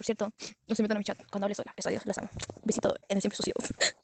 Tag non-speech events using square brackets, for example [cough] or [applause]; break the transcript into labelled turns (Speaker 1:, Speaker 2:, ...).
Speaker 1: Por cierto, no se metan a mi chat cuando hable sola. Eso, adiós, las amo. Besito en el siempre sucio. [laughs]